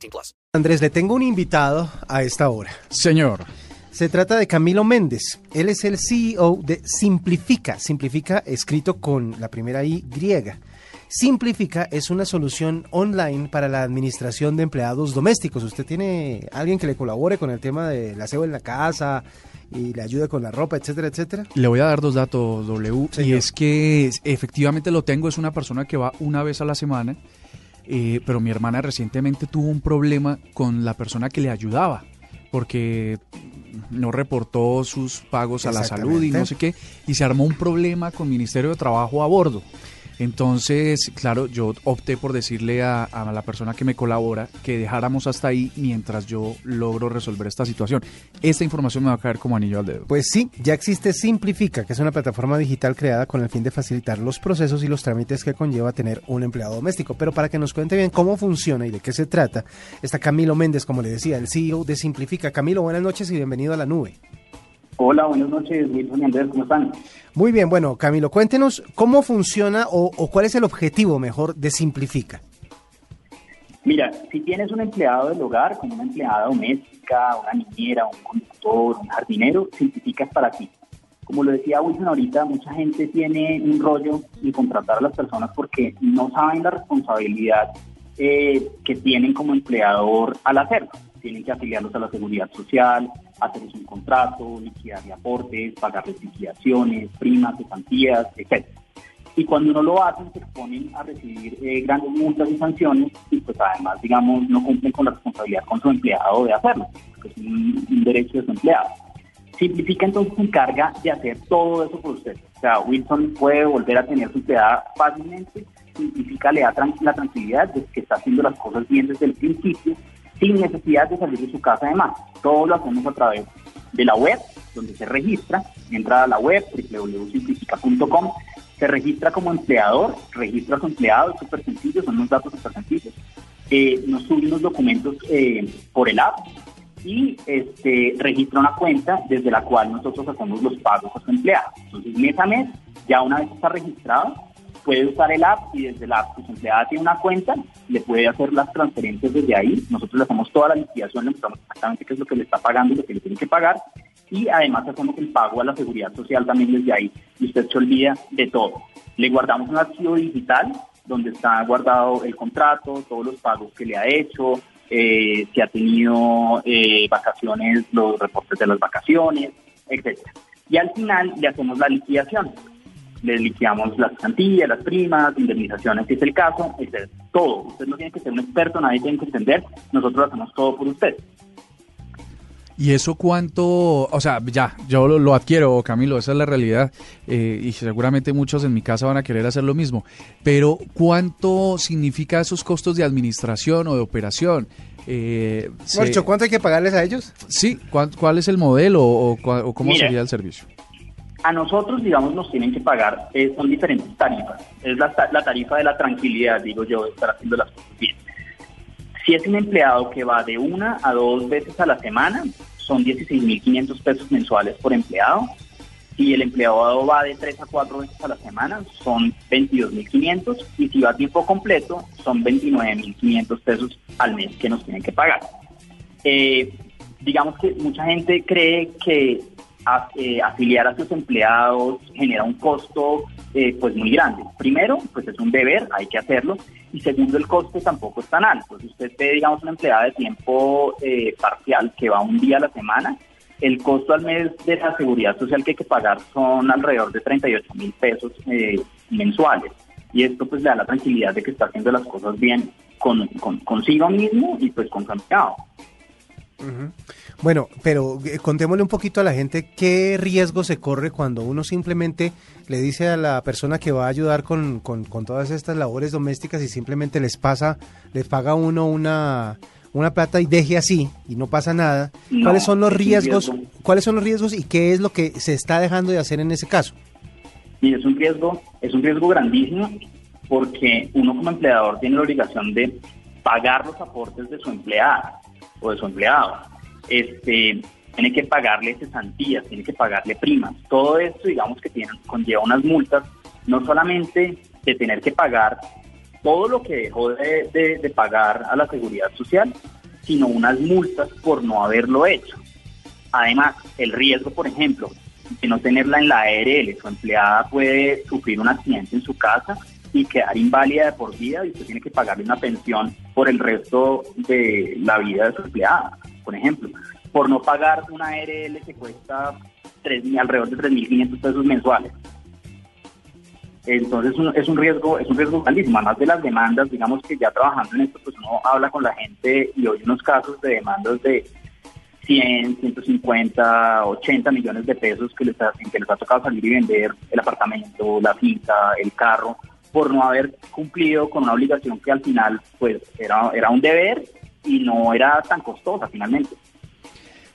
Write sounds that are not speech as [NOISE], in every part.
18 plus. Andrés, le tengo un invitado a esta hora. Señor. Se trata de Camilo Méndez. Él es el CEO de Simplifica. Simplifica escrito con la primera I griega. Simplifica es una solución online para la administración de empleados domésticos. ¿Usted tiene alguien que le colabore con el tema del aseo en la casa y le ayude con la ropa, etcétera, etcétera? Le voy a dar dos datos, W. Y es que efectivamente lo tengo, es una persona que va una vez a la semana, eh, pero mi hermana recientemente tuvo un problema con la persona que le ayudaba, porque no reportó sus pagos a la salud y no sé qué, y se armó un problema con Ministerio de Trabajo a bordo. Entonces, claro, yo opté por decirle a, la persona que me colabora que dejáramos hasta ahí mientras yo logro resolver esta situación. Esta información me va a caer como anillo al dedo. Pues sí, ya existe Simplifica, que es una plataforma digital creada con el fin de facilitar los procesos y los trámites que conlleva tener un empleado doméstico. Pero para que nos cuente bien cómo funciona y de qué se trata, está Camilo Méndez, como le decía, el CEO de Simplifica. Camilo, buenas noches y bienvenido a la nube. Hola, buenas noches, Wilson y Andrés, ¿cómo están? Muy bien, bueno, Camilo, cuéntenos cómo funciona o, o cuál es el objetivo mejor de Simplifica. Mira, si tienes un empleado del hogar, como una empleada doméstica, una niñera, un conductor, un jardinero, simplificas para ti. Como lo decía Wilson ahorita, mucha gente tiene un rollo de contratar a las personas porque no saben la responsabilidad eh, que tienen como empleador al hacerlo. Tienen que afiliarlos a la seguridad social, hacerles un contrato, liquidarle aportes, pagarles liquidaciones, primas, cesantías, etc. y cuando no lo hacen se exponen a recibir eh, grandes multas y sanciones y pues además digamos no cumplen con la responsabilidad con su empleado de hacerlo, que es un, un derecho de su empleado. Simplifica entonces se encarga de hacer todo eso por usted. O sea, Wilson puede volver a tener su empleada fácilmente, Simplifica le da la tranquilidad de que está haciendo las cosas bien desde el principio, sin necesidad de salir de su casa además. Todo lo hacemos a través de la web, donde se registra, entra a la web www.simplifica.com, se registra como empleador, registra a su empleado, es súper sencillo, son unos datos súper sencillos. Eh, nos sube unos documentos eh, por el app y este, registra una cuenta desde la cual nosotros hacemos los pagos a su empleado. Entonces, mes a mes, ya una vez está registrado, puede usar el app y desde la app, su empleada tiene una cuenta, le puede hacer las transferencias desde ahí. Nosotros le hacemos toda la liquidación, le mostramos exactamente qué es lo que le está pagando y lo que le tiene que pagar. Y además hacemos el pago a la seguridad social también desde ahí. Y usted se olvida de todo. Le guardamos un archivo digital donde está guardado el contrato, todos los pagos que le ha hecho, eh, si ha tenido eh, vacaciones, los reportes de las vacaciones, etcétera. Y al final le hacemos la liquidación. Le liquidamos las plantillas, las primas, indemnizaciones, si es el caso, etcétera. Todo. Usted no tiene que ser un experto, nadie tiene que entender. Nosotros lo hacemos todo por usted. ¿Y eso cuánto? O sea, ya, yo lo, lo adquiero, Camilo, esa es la realidad. eh, y seguramente muchos en mi casa van a querer hacer lo mismo. Pero, ¿cuánto significa esos costos de administración o de operación? Eh, se- Marcho, ¿cuánto hay que pagarles a ellos? sí, ¿cuál, cuál es el modelo o, o cómo Mira. sería el servicio? A nosotros, digamos, nos tienen que pagar, eh, son diferentes tarifas. Es la, la tarifa de la tranquilidad, digo yo, de estar haciendo las cosas bien. Si es un empleado que va de una a dos veces a la semana, son 16.500 pesos mensuales por empleado. Si el empleado va de tres a cuatro veces a la semana, son 22.500. Y si va a tiempo completo, son 29.500 pesos al mes que nos tienen que pagar. Eh, digamos que mucha gente cree que eh, afiliar a sus empleados genera un costo eh, pues muy grande. Primero, pues es un deber, hay que hacerlo. Y segundo, el coste tampoco es tan alto. Si usted ve, digamos, una empleada de tiempo eh, parcial que va un día a la semana, el costo al mes de la seguridad social que hay que pagar son alrededor de 38 mil pesos eh, mensuales. Y esto pues le da la tranquilidad de que está haciendo las cosas bien con, con- consigo mismo y pues con su empleado. Bueno, pero eh, contémosle un poquito a la gente qué riesgo se corre cuando uno simplemente le dice a la persona que va a ayudar con, con- con todas estas labores domésticas y simplemente les pasa, les paga uno una, una plata y deje así y no pasa nada, No, ¿cuáles son los riesgos? riesgo. ¿Cuáles son los riesgos y qué es lo que se está dejando de hacer en ese caso? Y es un riesgo, es un riesgo grandísimo porque uno como empleador tiene la obligación de pagar los aportes de su empleada o de su empleado. Este, tiene que pagarle cesantías, tiene que pagarle primas. Todo esto, digamos que tiene, conlleva unas multas, no solamente de tener que pagar todo lo que dejó de, de- de pagar a la seguridad social, sino unas multas por no haberlo hecho. Además, el riesgo, por ejemplo, de no tenerla en la ARL, su empleada puede sufrir un accidente en su casa y quedar inválida de por vida y usted tiene que pagarle una pensión por el resto de la vida de su empleada, por ejemplo. Por no pagar una ARL que cuesta alrededor de 3.500 pesos mensuales. Entonces es un riesgo, es un riesgo grandísimo, además de las demandas, digamos que ya trabajando en esto, pues uno habla con la gente y oye unos casos de demandas de 100, 150, 80 millones de pesos que les ha, que les ha tocado salir y vender el apartamento, la finca, el carro, por no haber cumplido con una obligación que al final pues era, era un deber y no era tan costosa finalmente.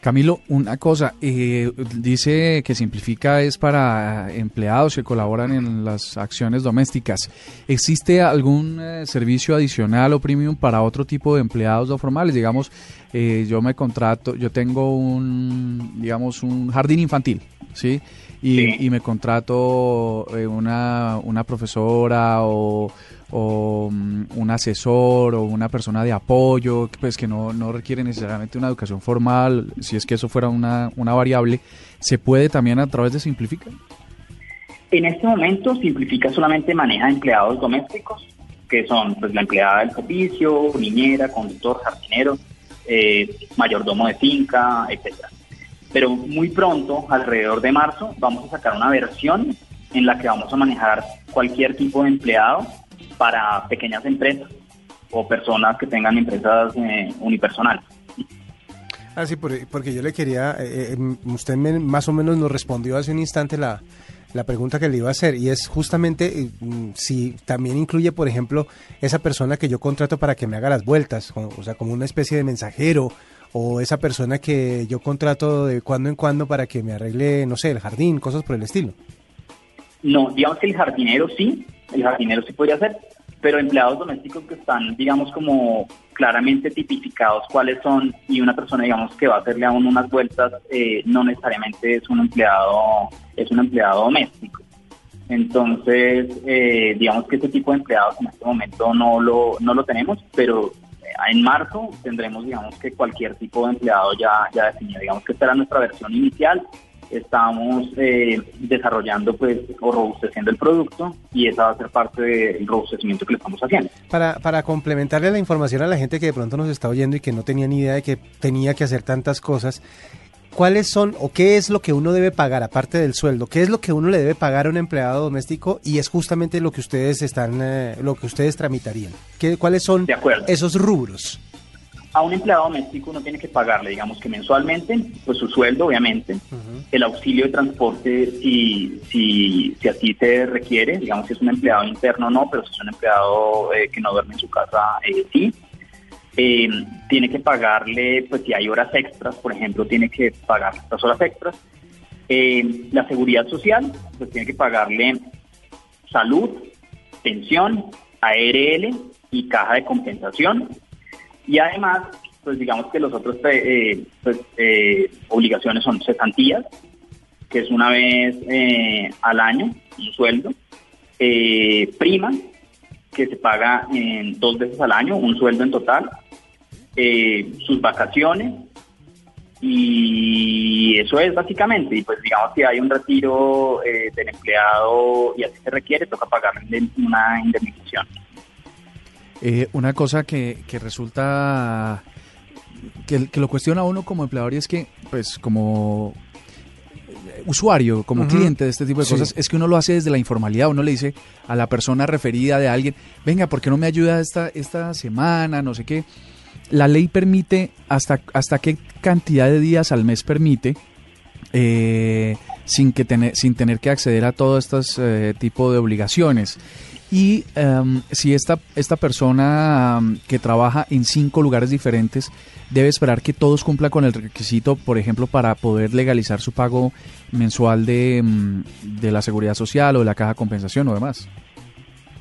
Camilo, una cosa, eh, dice que simplifica es para empleados que colaboran en las acciones domésticas. ¿Existe algún eh, servicio adicional o premium para otro tipo de empleados no formales? Digamos, eh, yo me contrato, yo tengo un, digamos, un jardín infantil, ¿sí? Y, Sí. y me contrato eh, una, una profesora o, o mm, un asesor o una persona de apoyo, pues que no, no requiere necesariamente una educación formal, si es que eso fuera una, una variable, ¿se puede también a través de Simplifica? En este momento Simplifica solamente maneja empleados domésticos, que son pues la empleada del servicio, niñera, conductor, jardinero, eh, mayordomo de finca, etcétera. Pero muy pronto, alrededor de marzo, vamos a sacar una versión en la que vamos a manejar cualquier tipo de empleado para pequeñas empresas o personas que tengan empresas eh, unipersonales. Ah, sí, por- porque yo le quería, eh, eh, usted me- más o menos nos respondió hace un instante la, la pregunta que le iba a hacer y es justamente eh, mm, si también incluye, por ejemplo, esa persona que yo contrato para que me haga las vueltas, o sea, como una especie de mensajero o esa persona que yo contrato de cuando en cuando para que me arregle, no sé, el jardín, cosas por el estilo. No, digamos que el jardinero sí, el jardinero sí podría ser, pero empleados domésticos que están, digamos, como claramente tipificados cuáles son y una persona, digamos, que va a hacerle a uno unas vueltas, eh, no necesariamente es un empleado, es un empleado doméstico. Entonces, eh, digamos que este tipo de empleados en este momento no lo, no lo tenemos, pero eh, en marzo tendremos, digamos, que cualquier tipo de empleado ya, ya definido. Digamos que esta era nuestra versión inicial. Estamos eh, desarrollando pues o robusteciendo el producto y esa va a ser parte del robustecimiento que le estamos haciendo. Para, para complementarle la información a la gente que de pronto nos está oyendo y que no tenía ni idea de que tenía que hacer tantas cosas, ¿cuáles son o qué es lo que uno debe pagar aparte del sueldo? ¿Qué es lo que uno le debe pagar a un empleado doméstico? Y es justamente lo que ustedes están, eh, lo que ustedes tramitarían. ¿Qué, ¿Cuáles son De esos rubros? A un empleado doméstico uno tiene que pagarle, digamos que mensualmente, pues su sueldo, obviamente, el auxilio de transporte si, si, si así se requiere, digamos si es un empleado interno no, pero si es un empleado eh, que no duerme en su casa, eh, sí. Eh, tiene que pagarle, pues si hay horas extras, por ejemplo, tiene que pagar las horas extras. Eh, la seguridad social, pues tiene que pagarle salud, pensión, ARL y caja de compensación. Y además, pues digamos que los otros eh, pues, eh, obligaciones son cesantías, que es una vez eh, al año, un sueldo, eh, prima, que se paga en dos veces al año, un sueldo en total, eh, sus vacaciones, y eso es básicamente, y pues digamos que hay un retiro eh, del empleado y así se requiere, toca pagarle una indemnización. Eh, una cosa que, que resulta que, que lo cuestiona uno como empleador y es que, pues, como eh, usuario, como cliente de este tipo de Sí. cosas, es que uno lo hace desde la informalidad. Uno le dice a la persona referida de alguien, venga, ¿por qué no me ayuda esta, esta semana? No sé qué. La ley permite hasta, hasta qué cantidad de días al mes permite eh, sin, que tener, sin tener que acceder a todo este tipo de obligaciones. Y em, si esta, esta persona em, que trabaja en cinco lugares diferentes debe esperar que todos cumplan con el requisito, por ejemplo, para poder legalizar su pago mensual de, em, de la seguridad social o de la caja de compensación o demás.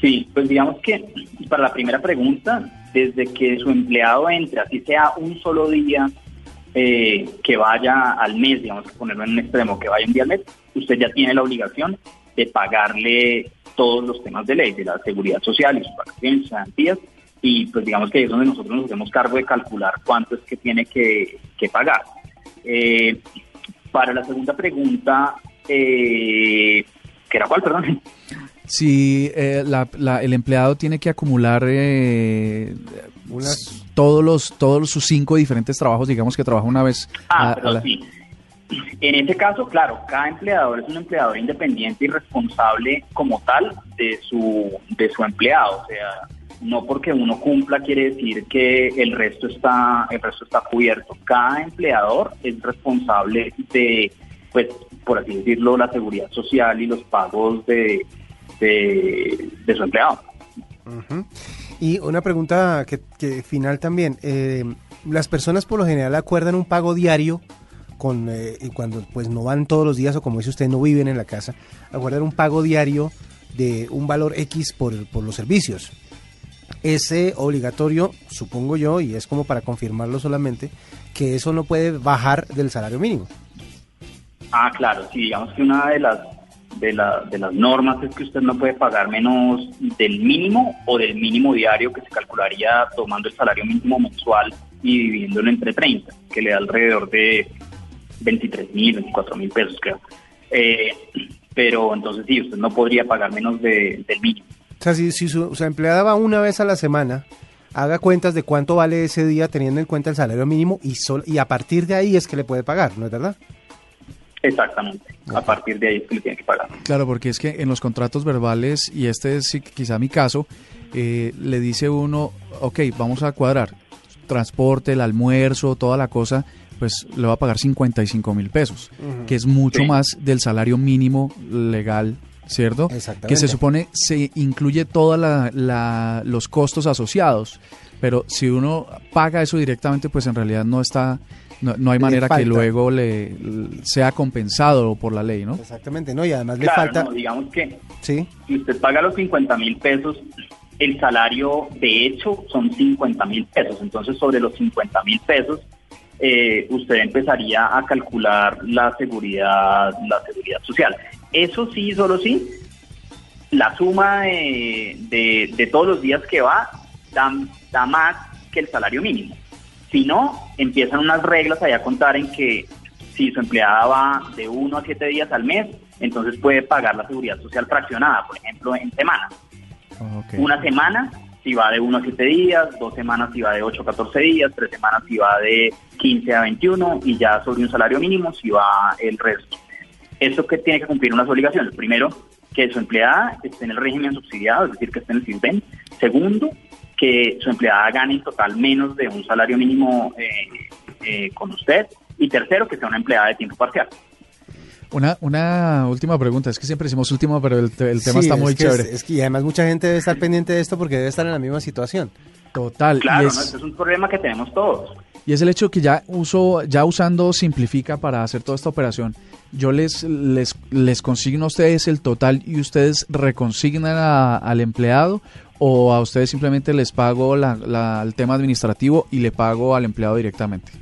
Sí, pues digamos que para la primera pregunta, desde que su empleado entre, así sea un solo día eh, que vaya al mes, digamos que ponerlo en un extremo, que vaya un día al mes, usted ya tiene la obligación de pagarle todos los temas de ley, de la seguridad social y sus vacaciones, sus garantías, y pues digamos que ahí es donde nosotros nos hacemos cargo de calcular cuánto es que tiene que, que pagar. Eh, para la segunda pregunta, eh, ¿que era cuál, perdón? Si eh, la- la- el empleado tiene que acumular eh, Unas- todos los todos sus cinco diferentes trabajos, digamos que trabaja una vez Ah, a- a pero la- sí. En ese caso, claro, cada empleador es un empleador independiente y responsable como tal de su, de su empleado. O sea, no porque uno cumpla quiere decir que el resto está, el resto está cubierto. Cada empleador es responsable de, pues, por así decirlo, la seguridad social y los pagos de, de, su empleado. Y una pregunta que, que final también. eh, las personas por lo general acuerdan un pago diario con eh, cuando pues no van todos los días o como dice usted no viven en la casa, acuerdan un pago diario de un valor X por, por los servicios. Ese obligatorio, supongo yo, y es como para confirmarlo solamente, que eso no puede bajar del salario mínimo. Ah, claro, sí, digamos que una de las de, la- de las normas es que usted no puede pagar menos del mínimo o del mínimo diario que se calcularía tomando el salario mínimo mensual y dividiéndolo entre 30, que le da alrededor de 23 mil, 24 mil pesos, creo. Eh, pero entonces sí, usted no podría pagar menos de- del mínimo. O sea, si, si su, su empleada va una vez a la semana, haga cuentas de cuánto vale ese día teniendo en cuenta el salario mínimo y, sol, y a partir de ahí es que le puede pagar, ¿no es verdad? Exactamente. A partir de ahí es que le tiene que pagar. Claro, porque es que en los contratos verbales, y este es sí, quizá mi caso, eh, le dice uno, ok, vamos a cuadrar, transporte, el almuerzo, toda la cosa, pues le va a pagar 55 mil pesos, que es mucho Sí. más del salario mínimo legal, ¿cierto? Exactamente. Que se supone se incluye todos los costos asociados, pero si uno paga eso directamente, pues en realidad no está... No, no hay manera que luego le sea compensado por la ley, ¿no? Exactamente, ¿no? Y además le falta... no, digamos que Sí, si usted paga los 50 mil pesos, el salario de hecho son 50 mil pesos. Entonces, sobre los 50 mil pesos, eh, usted empezaría a calcular la seguridad, la seguridad social. Eso sí, solo sí, la suma de, de- de todos los días que va da, da más que el salario mínimo. Si no, empiezan unas reglas allá a contar en que si su empleada va de uno a siete días al mes, entonces puede pagar la seguridad social fraccionada, por ejemplo, en semanas. Ok. Una semana si va de 1 a 7 días, dos semanas si va de 8 a 14 días, tres semanas si va de 15 a 21 y ya sobre un salario mínimo si va el resto. Esto que tiene que cumplir unas obligaciones. Primero, que su empleada esté en el régimen subsidiado, es decir, que esté en el CISBEN. Segundo, que su empleada gane en total menos de un salario mínimo eh, eh, con usted. Y tercero, que sea una empleada de tiempo parcial. Una, una última pregunta, es que siempre decimos última, pero el, el tema Sí, está es muy que chévere. Es, es que y además mucha gente debe estar pendiente de esto porque debe estar en la misma situación. Total. Claro, es, este es un problema que tenemos todos. y es el hecho que ya uso, ya usando Simplifica para hacer toda esta operación, yo les, les, les consigno a ustedes el total y ustedes reconsignan a- al empleado o a ustedes simplemente les pago la- la- el tema administrativo y le pago al empleado directamente.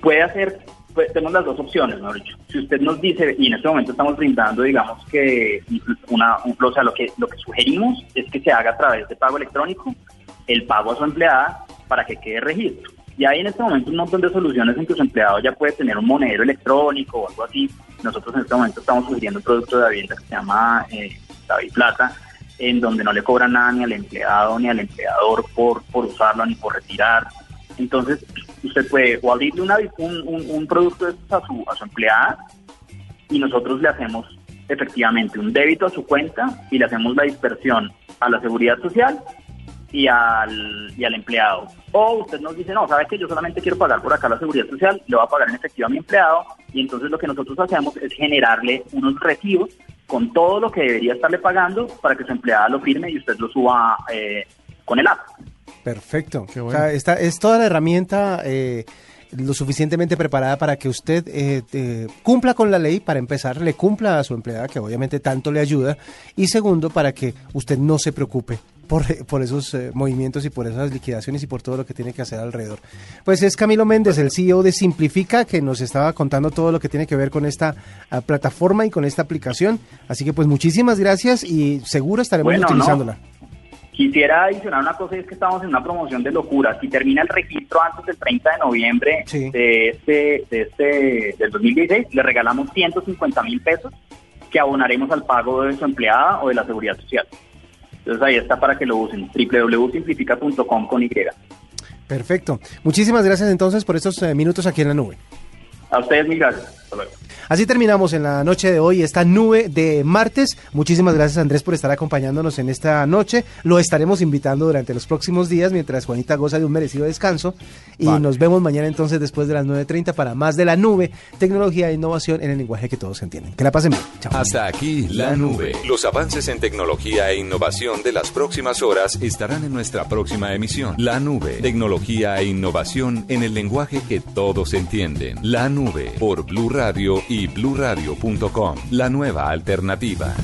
puede hacer, pues, tenemos las dos opciones, mejor. Si usted nos dice, y en este momento estamos brindando, digamos que una, un- o sea, lo que, lo que sugerimos es que se haga a través de pago electrónico el pago a su empleada para que quede registro. Y hay en este momento un montón de soluciones en que su empleado ya puede tener un monedero electrónico o algo así. Nosotros en este momento estamos sugiriendo un producto de vivienda que se llama eh, David Plata, en donde no le cobran nada ni al empleado ni al empleador por, por usarlo ni por retirar. Entonces, usted puede o abrirle una, un, un, producto de a su, a su empleada y nosotros le hacemos efectivamente un débito a su cuenta y le hacemos la dispersión a la seguridad social y al, y al empleado. O usted nos dice, no, sabe que yo solamente quiero pagar por acá la seguridad social, le voy a pagar en efectivo a mi empleado y entonces lo que nosotros hacemos es generarle unos recibos con todo lo que debería estarle pagando para que su empleada lo firme y usted lo suba eh, con el app. Perfecto. Qué O bueno. sea, esta es toda la herramienta eh, lo suficientemente preparada para que usted eh, eh, cumpla con la ley, para empezar, le cumpla a su empleada, que obviamente tanto le ayuda, y segundo, para que usted no se preocupe por, [LAUGHS] por esos eh, movimientos y por esas liquidaciones y por todo lo que tiene que hacer alrededor. Pues es Camilo Méndez, el CEO de Simplifica, que nos estaba contando todo lo que tiene que ver con esta ah, plataforma y con esta aplicación. Así que pues muchísimas gracias y seguro estaremos Bueno, no. Quisiera adicionar una cosa, y es que estamos en una promoción de locura. Si termina el registro antes del 30 de noviembre Sí. de este, de este, del 2016, le regalamos 150 mil pesos que abonaremos al pago de su empleada o de la seguridad social. Entonces ahí está para que lo usen, www.simplifica.com con Y. Perfecto. Muchísimas gracias entonces por estos eh, minutos aquí en la nube. A ustedes mil gracias. Hasta luego. Así terminamos en la noche de hoy esta nube de martes. Muchísimas gracias Andrés por estar acompañándonos en esta noche. Lo estaremos invitando durante los próximos días mientras Juanita goza de un merecido descanso. Y Vale. nos vemos mañana entonces después de las 9.30 para más de la nube, tecnología e innovación en el lenguaje que todos entienden. Que la pasen bien. Chao. Hasta aquí la nube. Los avances en tecnología e innovación de las próximas horas estarán en nuestra próxima emisión. La nube, tecnología e innovación en el lenguaje que todos entienden. La nube por Blue Radio y bluradio.com. La nueva alternativa.